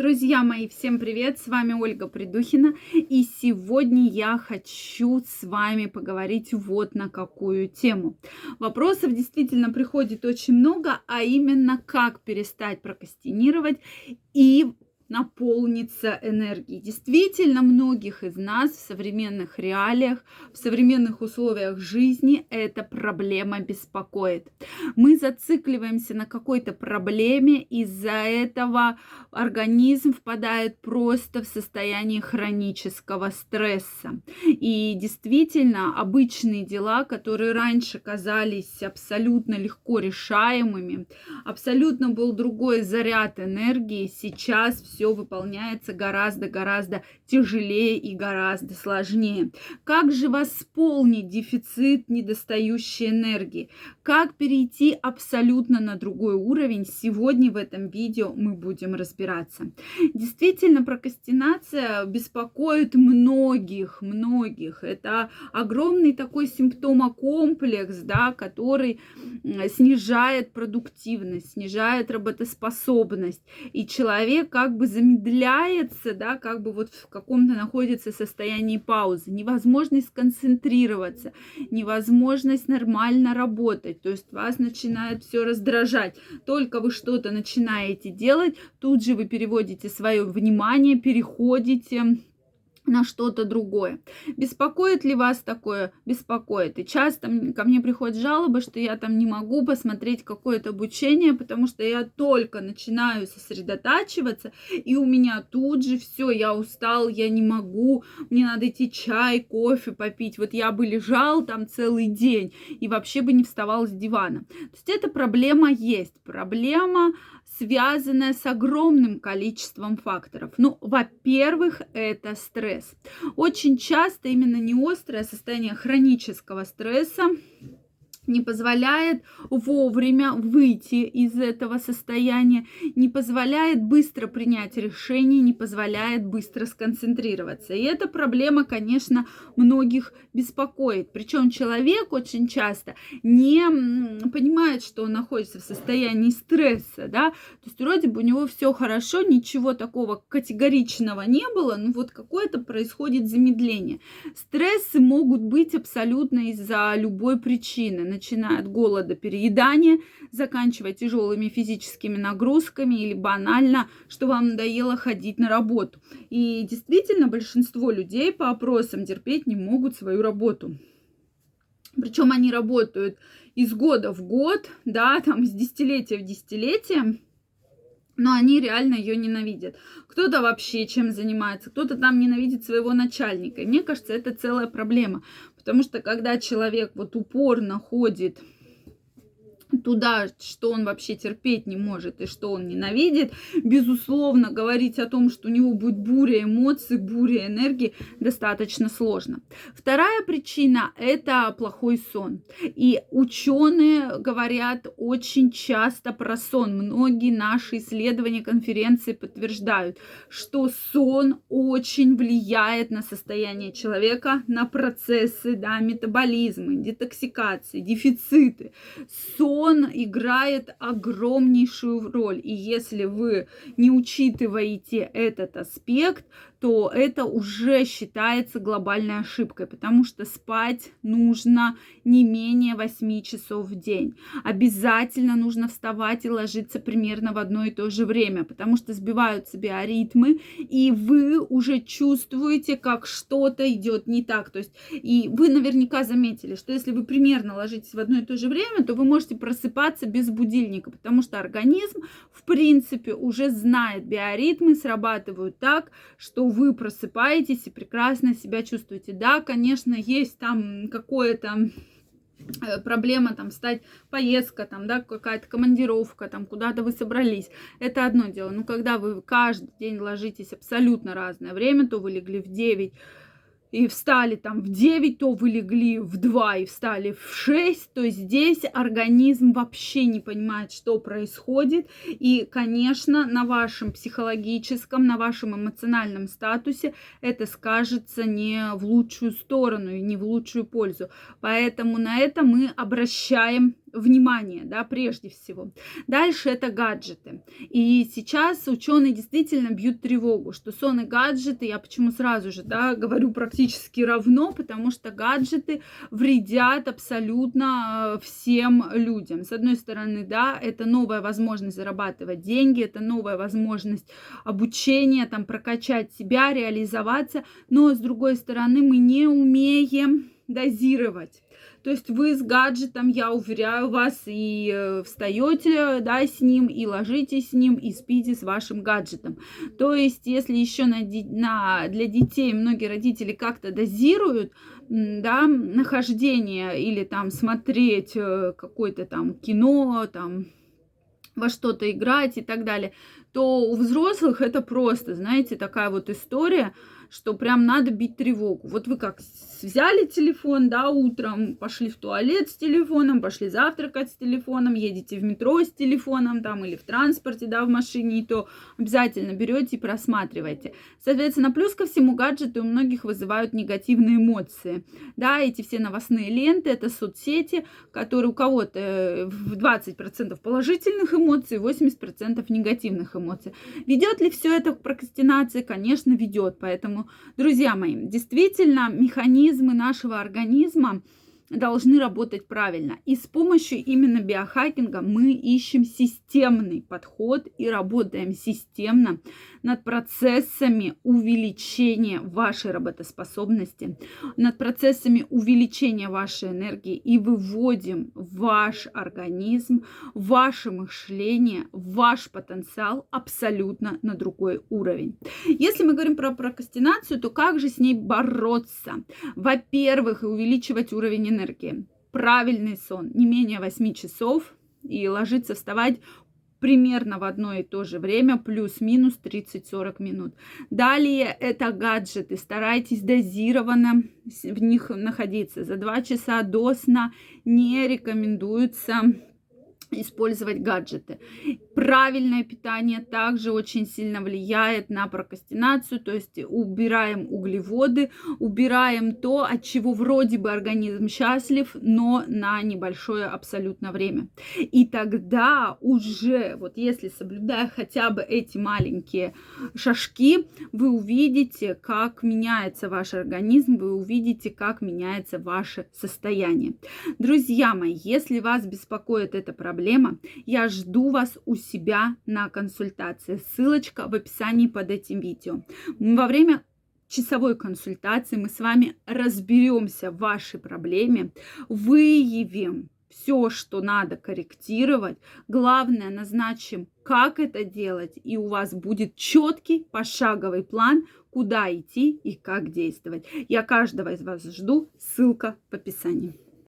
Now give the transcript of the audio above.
Друзья мои, всем привет! С вами Ольга Придухина. И сегодня я хочу с вами поговорить вот на какую тему. Вопросов действительно приходит очень много, а именно как перестать прокрастинировать и наполниться энергией. Действительно, многих из нас в современных реалиях, в современных условиях жизни эта проблема беспокоит. Мы зацикливаемся на какой-то проблеме, из-за этого организм впадает просто в состояние хронического стресса. И действительно, обычные дела, которые раньше казались абсолютно легко решаемыми, абсолютно был другой заряд энергии, сейчас все все выполняется гораздо-гораздо тяжелее и гораздо сложнее. Как же восполнить дефицит недостающей энергии? Как перейти абсолютно на другой уровень? Сегодня в этом видео мы будем разбираться. Действительно, прокрастинация беспокоит многих, многих. Это огромный такой симптомокомплекс, да, который снижает продуктивность, снижает работоспособность. И человек как бы замедляется, да, как бы вот в каком-то находится состоянии паузы, невозможность сконцентрироваться, невозможность нормально работать, то есть вас начинает все раздражать. Только вы что-то начинаете делать, тут же вы переводите свое внимание, переходите на что-то другое. Беспокоит ли вас такое? Беспокоит. И часто ко мне приходят жалобы, что я там не могу посмотреть какое-то обучение, потому что я только начинаю сосредотачиваться, и у меня тут же все, я устал, я не могу, мне надо идти чай, кофе попить. Вот я бы лежал там целый день и вообще бы не вставал с дивана. То есть эта проблема есть. Проблема связанная с огромным количеством факторов. Ну, во-первых, это стресс. Очень часто именно не острое состояние хронического стресса не позволяет вовремя выйти из этого состояния, не позволяет быстро принять решение, не позволяет быстро сконцентрироваться. И эта проблема, конечно, многих беспокоит. Причем человек очень часто не понимает, что он находится в состоянии стресса, да, то есть вроде бы у него все хорошо, ничего такого категоричного не было, но вот какое-то происходит замедление. Стрессы могут быть абсолютно из-за любой причины начиная от голода, переедания, заканчивая тяжелыми физическими нагрузками или банально, что вам надоело ходить на работу. И действительно, большинство людей по опросам терпеть не могут свою работу. Причем они работают из года в год, да, там с десятилетия в десятилетие, но они реально ее ненавидят. Кто-то вообще чем занимается, кто-то там ненавидит своего начальника. Мне кажется, это целая проблема. Потому что когда человек вот упорно ходит туда, что он вообще терпеть не может и что он ненавидит, безусловно, говорить о том, что у него будет буря эмоций, буря энергии, достаточно сложно. Вторая причина – это плохой сон. И ученые говорят очень часто про сон. Многие наши исследования, конференции подтверждают, что сон очень влияет на состояние человека, на процессы, да, метаболизмы, детоксикации, дефициты. Сон он играет огромнейшую роль. И если вы не учитываете этот аспект, то это уже считается глобальной ошибкой, потому что спать нужно не менее 8 часов в день. Обязательно нужно вставать и ложиться примерно в одно и то же время, потому что сбиваются биоритмы, и вы уже чувствуете, как что-то идет не так. То есть, и вы наверняка заметили, что если вы примерно ложитесь в одно и то же время, то вы можете просыпаться без будильника, потому что организм, в принципе, уже знает биоритмы, срабатывают так, что вы просыпаетесь и прекрасно себя чувствуете. Да, конечно, есть там какое-то э, проблема там стать поездка там да какая-то командировка там куда-то вы собрались это одно дело но когда вы каждый день ложитесь абсолютно разное время то вы легли в 9 и встали там в 9, то вы легли в 2 и встали в 6, то здесь организм вообще не понимает, что происходит. И, конечно, на вашем психологическом, на вашем эмоциональном статусе это скажется не в лучшую сторону и не в лучшую пользу. Поэтому на это мы обращаем внимание, да, прежде всего. Дальше это гаджеты. И сейчас ученые действительно бьют тревогу, что сон и гаджеты, я почему сразу же, да, говорю практически равно, потому что гаджеты вредят абсолютно э, всем людям. С одной стороны, да, это новая возможность зарабатывать деньги, это новая возможность обучения, там, прокачать себя, реализоваться, но с другой стороны, мы не умеем дозировать. То есть вы с гаджетом, я уверяю вас, и э, встаете, да, с ним, и ложитесь с ним, и спите с вашим гаджетом. То есть, если еще на, на, для детей многие родители как-то дозируют, да, нахождение или там смотреть э, какое-то там кино, там во что-то играть и так далее, то у взрослых это просто, знаете, такая вот история, что прям надо бить тревогу. Вот вы как взяли телефон, да, утром, пошли в туалет с телефоном, пошли завтракать с телефоном, едете в метро с телефоном там или в транспорте, да, в машине, и то обязательно берете и просматриваете. Соответственно, плюс ко всему гаджеты у многих вызывают негативные эмоции. Да, эти все новостные ленты, это соцсети, которые у кого-то э, в 20% положительных эмоций, 80% негативных эмоций. Ведет ли все это к прокрастинации? Конечно, ведет. Поэтому друзья мои, действительно, механизмы нашего организма должны работать правильно. И с помощью именно биохакинга мы ищем системный подход и работаем системно над процессами увеличения вашей работоспособности, над процессами увеличения вашей энергии и выводим ваш организм, ваше мышление, ваш потенциал абсолютно на другой уровень. Если мы говорим про прокрастинацию, то как же с ней бороться? Во-первых, увеличивать уровень энергии. Правильный сон, не менее 8 часов, и ложиться, вставать примерно в одно и то же время, плюс-минус 30-40 минут. Далее это гаджеты. Старайтесь дозированно в них находиться. За 2 часа до сна не рекомендуется использовать гаджеты. Правильное питание также очень сильно влияет на прокрастинацию, то есть убираем углеводы, убираем то, от чего вроде бы организм счастлив, но на небольшое абсолютно время. И тогда уже, вот если соблюдая хотя бы эти маленькие шажки, вы увидите, как меняется ваш организм, вы увидите, как меняется ваше состояние. Друзья мои, если вас беспокоит эта проблема, проблема, я жду вас у себя на консультации. Ссылочка в описании под этим видео. Во время часовой консультации мы с вами разберемся в вашей проблеме, выявим все, что надо корректировать. Главное, назначим, как это делать, и у вас будет четкий пошаговый план, куда идти и как действовать. Я каждого из вас жду. Ссылка в описании.